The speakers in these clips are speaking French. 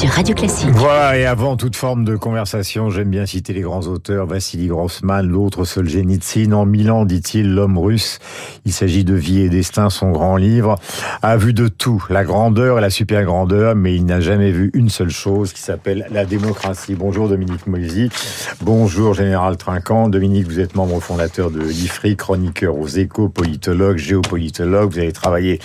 sur Radio Classique. Voilà, et avant toute forme de conversation, j'aime bien citer les grands auteurs, Vassili Grossman, l'autre Solzhenitsyn. En Milan, dit-il, l'homme russe, il s'agit de vie et destin, son grand livre, a vu de tout, la grandeur et la super grandeur, mais il n'a jamais vu une seule chose qui s'appelle la démocratie. Bonjour Dominique Moisy, bonjour Général Trinquant. Dominique, vous êtes membre fondateur de l'IFRI, chroniqueur aux échos, politologue, géopolitologue, vous avez travaillé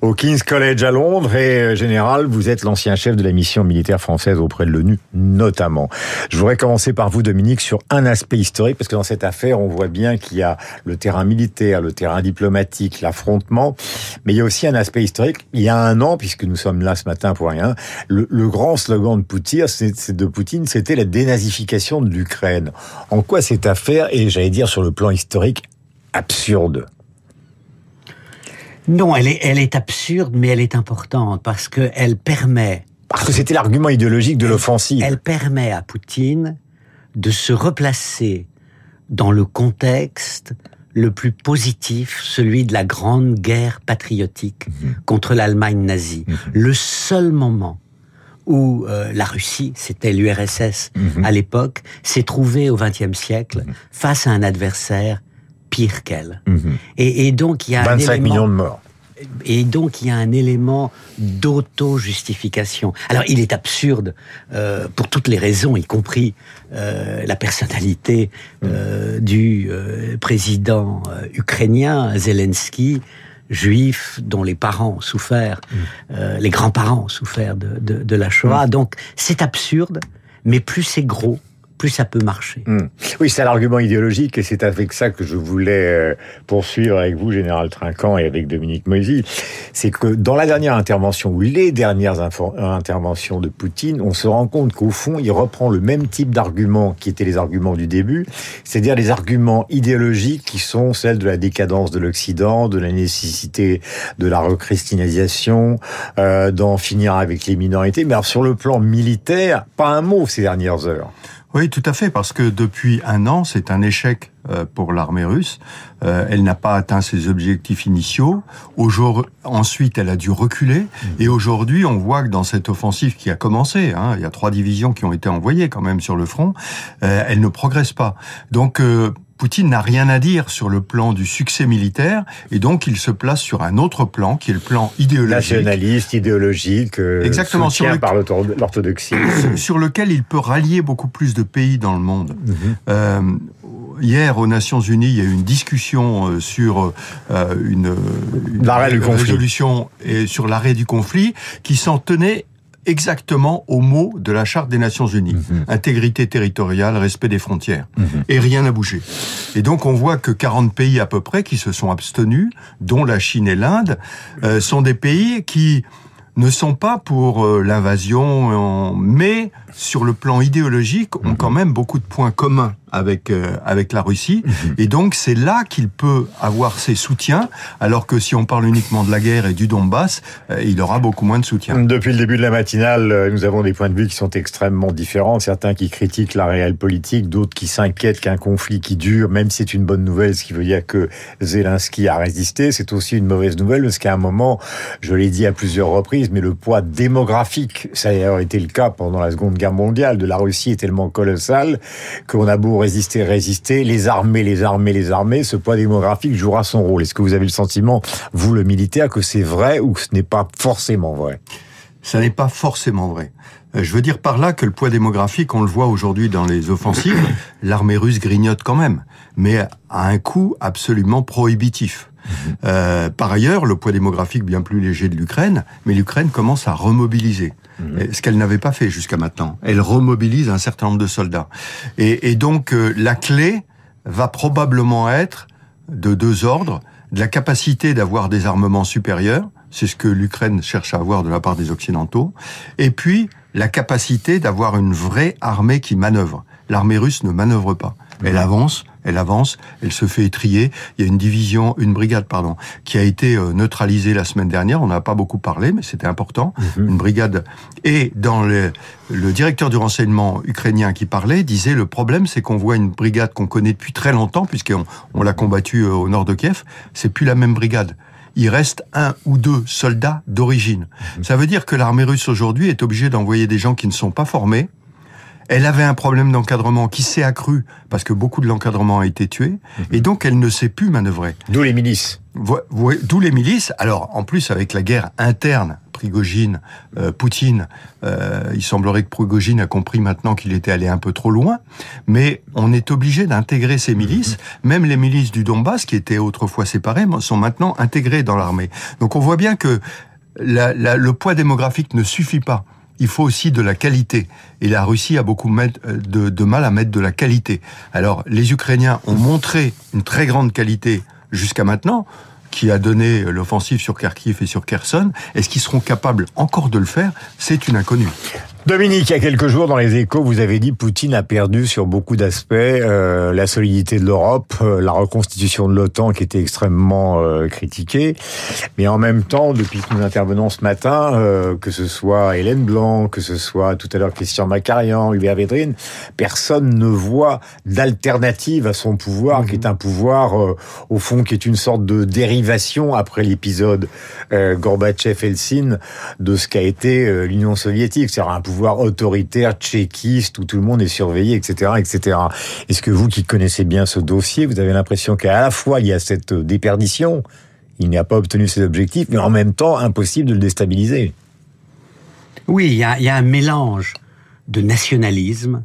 au King's College à Londres et euh, Général, vous êtes l'ancien chef de la mission militaire française auprès de l'ONU, notamment. Je voudrais commencer par vous, Dominique, sur un aspect historique, parce que dans cette affaire, on voit bien qu'il y a le terrain militaire, le terrain diplomatique, l'affrontement, mais il y a aussi un aspect historique. Il y a un an, puisque nous sommes là ce matin pour rien, le, grand slogan de Poutine, c'est de Poutine, c'était la dénazification de l'Ukraine. En quoi cette affaire est, j'allais dire, sur le plan historique, absurde? Non, elle est, elle est absurde, mais elle est importante parce qu'elle permet parce que c'était l'argument idéologique de l'offensive. Elle permet à Poutine de se replacer dans le contexte le plus positif, celui de la grande guerre patriotique mmh. contre l'Allemagne nazie. Mmh. Le seul moment où euh, la Russie, c'était l'URSS mmh. à l'époque, s'est trouvée au XXe siècle face à un adversaire pire qu'elle. Et, et, donc il y a 25 un élément, millions de morts et donc il y a un élément d'auto-justification. Alors il est absurde euh, pour toutes les raisons, y compris euh, la personnalité euh, du président ukrainien Zelensky, juif dont les parents ont souffert, euh, les grands-parents ont souffert de, de, de la Shoah. Donc c'est absurde, mais plus c'est gros, plus ça peut marcher. Mmh. Oui, c'est l'argument idéologique et c'est avec ça que je voulais euh, poursuivre avec vous, Général Trinquant, et avec Dominique Moisy. C'est que dans la dernière intervention, ou les dernières interventions de Poutine, on se rend compte qu'au fond, il reprend le même type d'arguments qui étaient les arguments du début, c'est-à-dire les arguments idéologiques qui sont celles de la décadence de l'Occident, de la nécessité de la rechristinialisation, euh, d'en finir avec les minorités. Mais alors sur le plan militaire, pas un mot ces dernières heures. Oui, tout à fait, parce que depuis un an, c'est un échec euh, pour l'armée russe. Euh, elle n'a pas atteint ses objectifs initiaux. Ensuite, elle a dû reculer. Et aujourd'hui, on voit que dans cette offensive qui a commencé, hein, il y a trois divisions qui ont été envoyées quand même sur le front, euh, elle ne progresse pas. Donc, Poutine n'a rien à dire sur le plan du succès militaire et donc il se place sur un autre plan qui est le plan idéologique. Nationaliste, idéologique, euh, Exactement, sur le... par l'orthodoxie. Sur lequel il peut rallier beaucoup plus de pays dans le monde. Mm -hmm. euh, hier aux Nations Unies, il y a eu une discussion sur euh, une, une résolution et sur l'arrêt du conflit qui s'en tenait exactement au mot de la Charte des Nations Unies. Mmh. Intégrité territoriale, respect des frontières. Mmh. Et rien n'a bougé. Et donc on voit que 40 pays à peu près qui se sont abstenus, dont la Chine et l'Inde, euh, sont des pays qui ne sont pas pour euh, l'invasion, mais sur le plan idéologique, ont quand même beaucoup de points communs avec euh, avec la Russie. Et donc c'est là qu'il peut avoir ses soutiens, alors que si on parle uniquement de la guerre et du Donbass, euh, il aura beaucoup moins de soutien. Depuis le début de la matinale, euh, nous avons des points de vue qui sont extrêmement différents. Certains qui critiquent la réelle politique, d'autres qui s'inquiètent qu'un conflit qui dure, même si c'est une bonne nouvelle, ce qui veut dire que Zelensky a résisté, c'est aussi une mauvaise nouvelle parce qu'à un moment, je l'ai dit à plusieurs reprises, mais le poids démographique, ça a été le cas pendant la Seconde Guerre mondiale, de la Russie est tellement colossal qu'on a beau résister, résister, les armées, les armées, les armées, ce poids démographique jouera son rôle. Est-ce que vous avez le sentiment, vous le militaire, que c'est vrai ou que ce n'est pas forcément vrai? Ça n'est pas forcément vrai. Je veux dire par là que le poids démographique, on le voit aujourd'hui dans les offensives, l'armée russe grignote quand même, mais à un coût absolument prohibitif. Euh, par ailleurs, le poids démographique bien plus léger de l'Ukraine, mais l'Ukraine commence à remobiliser. Mmh. Ce qu'elle n'avait pas fait jusqu'à maintenant. Elle remobilise un certain nombre de soldats. Et, et donc, euh, la clé va probablement être de deux ordres. De la capacité d'avoir des armements supérieurs, c'est ce que l'Ukraine cherche à avoir de la part des Occidentaux, et puis la capacité d'avoir une vraie armée qui manœuvre. L'armée russe ne manœuvre pas. Elle avance, elle avance, elle se fait étrier. Il y a une division, une brigade, pardon, qui a été neutralisée la semaine dernière. On n'a pas beaucoup parlé, mais c'était important. Mmh. Une brigade. Et dans le, le directeur du renseignement ukrainien qui parlait disait le problème, c'est qu'on voit une brigade qu'on connaît depuis très longtemps, puisqu'on on, l'a combattue au nord de Kiev. C'est plus la même brigade. Il reste un ou deux soldats d'origine. Mhm. Ça veut dire que l'armée russe aujourd'hui est obligée d'envoyer des gens qui ne sont pas formés. Elle avait un problème d'encadrement qui s'est accru parce que beaucoup de l'encadrement a été tué, mhm. et donc elle ne sait plus manœuvrer. D'où les milices. D'où les milices. Alors, en plus, avec la guerre interne Prigogine, euh, Poutine, euh, il semblerait que Prigogine a compris maintenant qu'il était allé un peu trop loin, mais on est obligé d'intégrer ces milices, même les milices du Donbass, qui étaient autrefois séparées, sont maintenant intégrées dans l'armée. Donc on voit bien que le poids démographique ne suffit pas. Il faut aussi de la qualité. Et la Russie a beaucoup de, de mal à mettre de la qualité. Alors, les Ukrainiens ont montré une très grande qualité jusqu'à maintenant qui a donné l'offensive sur Kharkiv et sur Kherson. Est-ce qu'ils seront capables encore de le faire? C'est une inconnue. Dominique, il y a quelques jours dans les échos, vous avez dit Poutine a perdu sur beaucoup d'aspects euh, la solidité de l'Europe, euh, la reconstitution de l'OTAN qui était extrêmement euh, critiquée. Mais en même temps, depuis que nous intervenons ce matin, euh, que ce soit Hélène Blanc, que ce soit tout à l'heure Christian Macarian, Hubert Védrine, personne ne voit d'alternative à son pouvoir, qui est un pouvoir, au fond, qui est une sorte de dérivation après l'épisode Gorbatchev-Eltsine de ce qu'a été l'Union soviétique. Autoritaire tchéquiste où tout le monde est surveillé, etc., etc. Est-ce que vous qui connaissez bien ce dossier, vous avez l'impression qu'à la fois il y a cette déperdition, il n'a pas obtenu ses objectifs, mais en même temps impossible de le déstabiliser? Oui, il y a, il y a un mélange de nationalisme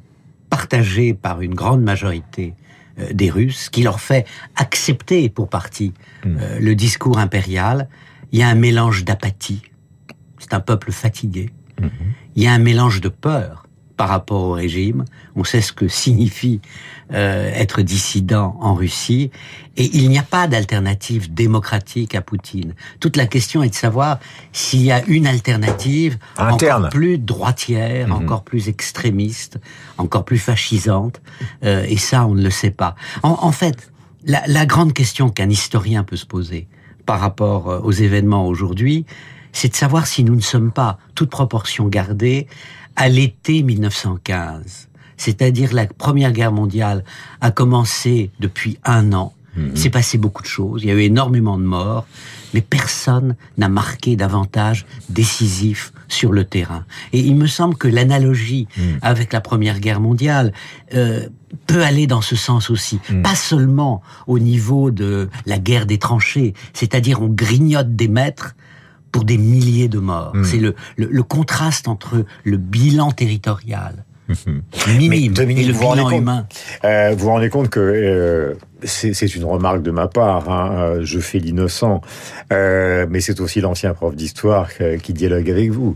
partagé par une grande majorité euh, des Russes, qui leur fait accepter pour partie hmm. euh, le discours impérial. Il y a un mélange d'apathie. C'est un peuple fatigué. Il y a un mélange de peur par rapport au régime. On sait ce que signifie euh, être dissident en Russie. Et il n'y a pas d'alternative démocratique à Poutine. Toute la question est de savoir s'il y a une alternative Interne. encore plus droitière, mhm. encore plus extrémiste, encore plus fascisante. Euh, et ça, on ne le sait pas. En, en fait, la, la grande question qu'un historien peut se poser par rapport euh, aux événements aujourd'hui, c'est de savoir si nous ne sommes pas, toute proportion gardée, à l'été 1915. C'est-à-dire la Première Guerre mondiale a commencé depuis un an. Il s'est passé beaucoup de choses. Il y a eu énormément de morts, mais personne n'a marqué davantage décisif sur le terrain. Et il me semble que l'analogie mhm. avec la Première Guerre mondiale euh, peut aller dans ce sens aussi. Mhm. Pas seulement au niveau de la guerre des tranchées, c'est-à-dire on grignote des maîtres pour des milliers de morts. Hmm. C'est le, le, contraste entre le bilan territorial minime et le bilan humain. Euh, vous vous rendez compte que euh, c'est une remarque de ma part. Hein. Euh, je fais l'innocent, euh, mais c'est aussi l'ancien prof d'histoire qui dialogue avec vous.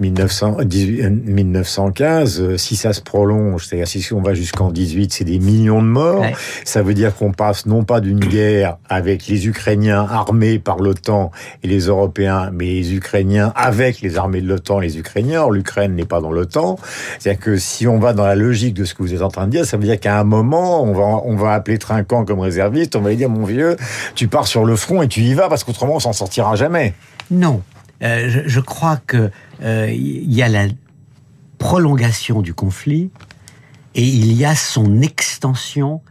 1900, 1915, euh, si ça se prolonge, c'est-à-dire si on va jusqu'en 18, c'est des millions de morts. Ça veut dire qu'on passe non pas d'une guerre avec les Ukrainiens armés par l'OTAN et les Européens, mais les Ukrainiens avec les armées de l'OTAN et les Ukrainiens. L'Ukraine n'est pas dans l'OTAN. C'est-à-dire que si on va dans la logique de ce que vous êtes en train de dire, ça veut dire qu'à un moment, on va on va appeler Trinquant comme réserviste, on va lui dire, mon vieux, tu pars sur le front et tu y vas, parce qu'autrement, on s'en sortira jamais. Non. Euh, je, crois que euh, il y a la prolongation du conflit et il y a son extension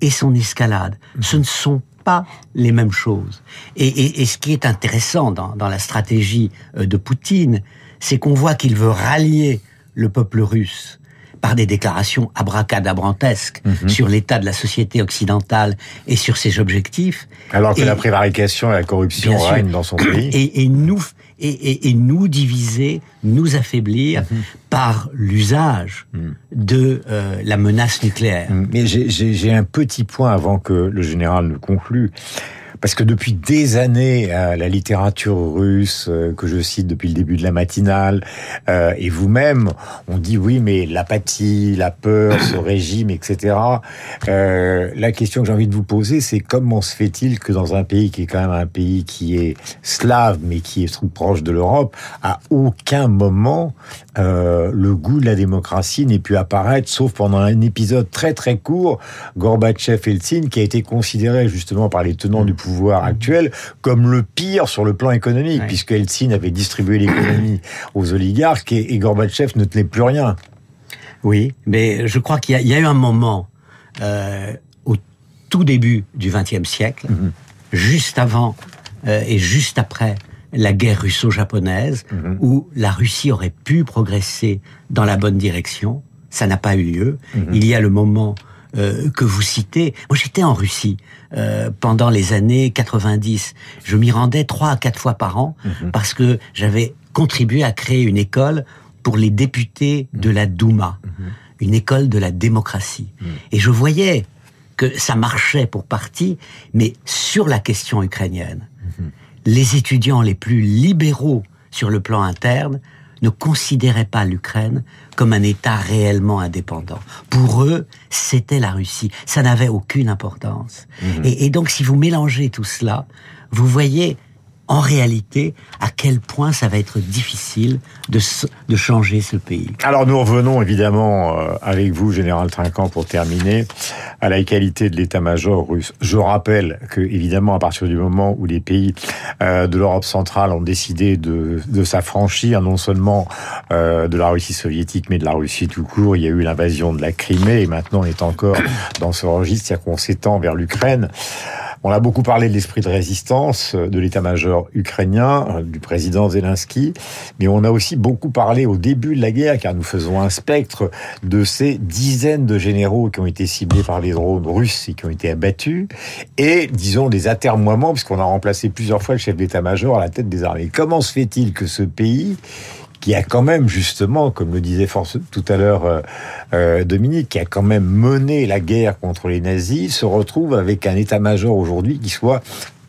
et son escalade. Mhm. Ce ne sont pas les mêmes choses. Et, ce qui est intéressant dans, dans la stratégie euh, de Poutine, c'est qu'on voit qu'il veut rallier le peuple russe par des déclarations abracadabrantesques mhm. sur l'état de la société occidentale et sur ses objectifs. Alors que la prévarication et la corruption règnent dans son pays. Et, nous et, et, nous diviser, nous affaiblir mhm. par l'usage mhm. de euh, la menace nucléaire. Mais j'ai un petit point avant que le général ne conclue. Parce que depuis des années, euh, la littérature russe, euh, que je cite depuis le début de la matinale, euh, et vous-même, on dit oui, mais l'apathie, la peur, ce régime, etc. la question que j'ai envie de vous poser, c'est comment se fait-il que dans un pays qui est quand même un pays qui est slave, mais qui est proche de l'Europe, à aucun moment le goût de la démocratie n'ait pu apparaître, sauf pendant un épisode très très court, Gorbatchev-Eltsine, qui a été considéré justement par les tenants du pouvoir pouvoir actuel comme le pire sur le plan économique, puisque Eltsine avait distribué l'économie aux oligarques et, Gorbatchev ne tenait plus rien. Oui, mais je crois qu'il y, a eu un moment euh, au tout début du XXe siècle, mhm. juste avant euh, et juste après la guerre russo-japonaise, Mhm. où la Russie aurait pu progresser dans la bonne direction. Ça n'a pas eu lieu. Mhm. Il y a le moment euh, que vous citez. Moi, j'étais en Russie euh, pendant les années 90. Je m'y rendais trois à quatre fois par an Mhm. parce que j'avais contribué à créer une école pour les députés de la Douma, une école de la démocratie. Et je voyais que ça marchait pour partie, mais sur la question ukrainienne, les étudiants les plus libéraux sur le plan interne ne considéraient pas l'Ukraine comme un État réellement indépendant. Pour eux, c'était la Russie. Ça n'avait aucune importance. Et, et donc, si vous mélangez tout cela, vous voyez en réalité à quel point ça va être difficile de, de changer ce pays. Alors nous revenons évidemment euh, avec vous, Général Trinquant, pour terminer, à la qualité de l'état-major russe. Je rappelle que évidemment, à partir du moment où les pays euh, de l'Europe centrale ont décidé de, de s'affranchir non seulement euh, de la Russie soviétique, mais de la Russie tout court, il y a eu l'invasion de la Crimée et maintenant on est encore dans ce registre, c'est-à-dire qu'on s'étend vers l'Ukraine. On a beaucoup parlé de l'esprit de résistance euh, de l'état-major ukrainien, euh, du président Zelensky, mais on a aussi beaucoup parlé au début de la guerre, car nous faisons un spectre de ces dizaines de généraux qui ont été ciblés par les drones russes et qui ont été abattus, et disons des atermoiements, puisqu'on a remplacé plusieurs fois le chef d'état-major à la tête des armées. Comment se fait-il que ce pays qui a quand même justement, comme le disait tout à l'heure euh, euh, Dominique, qui a quand même mené la guerre contre les nazis, se retrouve avec un état-major aujourd'hui qui soit,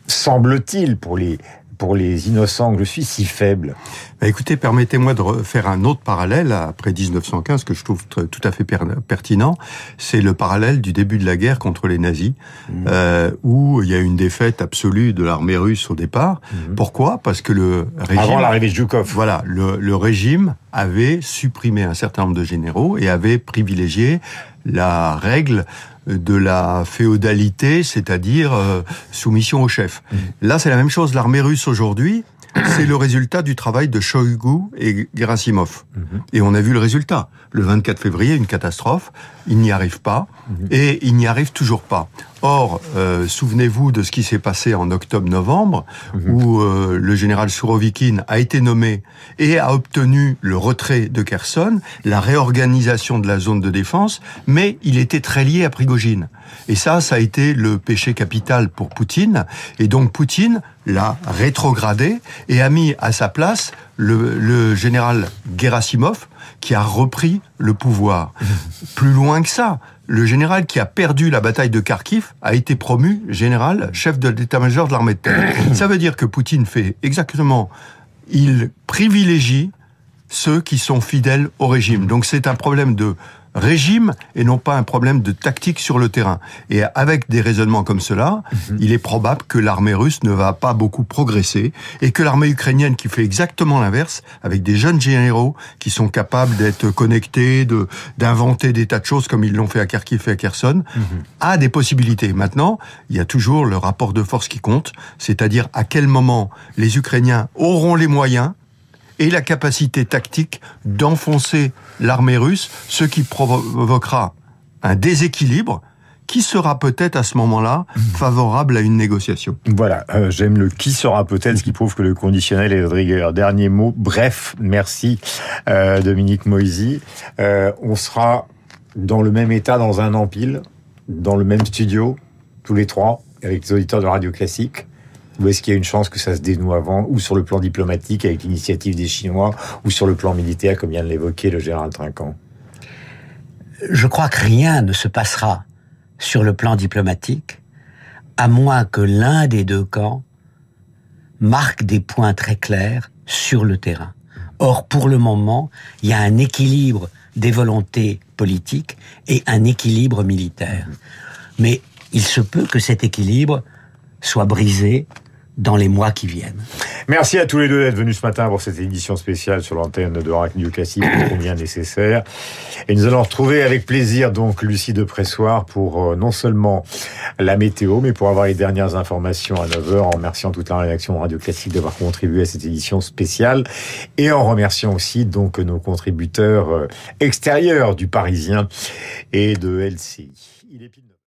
semble-t-il, pour les pour les innocents que je suis, si faible. Bah, écoutez, permettez-moi de faire un autre parallèle après 1915 que je trouve tr- tout à fait per- pertinent. C'est le parallèle du début de la guerre contre les nazis, euh, où il y a une défaite absolue de l'armée russe au départ. Pourquoi? Parce que le régime Avant l'arrivée de Zhukov. voilà, le, le régime avait supprimé un certain nombre de généraux et avait privilégié la règle de la féodalité, c'est-à-dire euh, soumission au chef. Là, c'est la même chose. L'armée russe aujourd'hui, c'est le résultat du travail de Shoigu et Gerasimov. Et on a vu le résultat. Le 24 février, une catastrophe. Il n'y arrive pas. Et il n'y arrive toujours pas. Or, euh, souvenez-vous de ce qui s'est passé en octobre-novembre, où euh, le général Sourovikine a été nommé et a obtenu le retrait de Kherson, la réorganisation de la zone de défense, mais il était très lié à Prigogine. Et ça, ça a été le péché capital pour Poutine. Et donc Poutine l'a rétrogradé et a mis à sa place le, le général Gerasimov qui a repris le pouvoir. Plus loin que ça, le général qui a perdu la bataille de Kharkiv a été promu général chef de l'état-major de l'armée de terre. Ça veut dire que Poutine fait exactement, il privilégie ceux qui sont fidèles au régime. Donc c'est un problème de régime et non pas un problème de tactique sur le terrain. Et avec des raisonnements comme cela, il est probable que l'armée russe ne va pas beaucoup progresser et que l'armée ukrainienne qui fait exactement l'inverse, avec des jeunes généraux qui sont capables d'être connectés, de d'inventer des tas de choses comme ils l'ont fait à Kharkiv et à Kherson, a des possibilités. Maintenant, il y a toujours le rapport de force qui compte, c'est-à-dire à quel moment les Ukrainiens auront les moyens et la capacité tactique d'enfoncer l'armée russe, ce qui provoquera un déséquilibre qui sera peut-être à ce moment-là favorable à une négociation. Voilà, euh, j'aime le qui sera peut-être, ce qui prouve que le conditionnel est de rigueur. Dernier mot, bref, merci euh, Dominique Moisy. Euh, on sera dans le même état dans un an pile, dans le même studio, tous les trois, avec les auditeurs de Radio Classique ou est-ce qu'il y a une chance que ça se dénoue avant, ou sur le plan diplomatique avec l'initiative des Chinois, ou sur le plan militaire, comme vient de l'évoquer le général Trinquant? Je crois que rien ne se passera sur le plan diplomatique, à moins que l'un des deux camps marque des points très clairs sur le terrain. Or, pour le moment, il y a un équilibre des volontés politiques et un équilibre militaire. Mais il se peut que cet équilibre soit brisé dans les mois qui viennent. Merci à tous les deux d'être venus ce matin pour cette édition spéciale sur l'antenne de Radio Classique, combien nécessaire. Et nous allons retrouver avec plaisir donc Lucie de Pressoir pour euh, non seulement la météo, mais pour avoir les dernières informations à 9h, en remerciant toute la rédaction Radio Classique d'avoir contribué à cette édition spéciale, et en remerciant aussi donc nos contributeurs euh, extérieurs du Parisien et de LCI.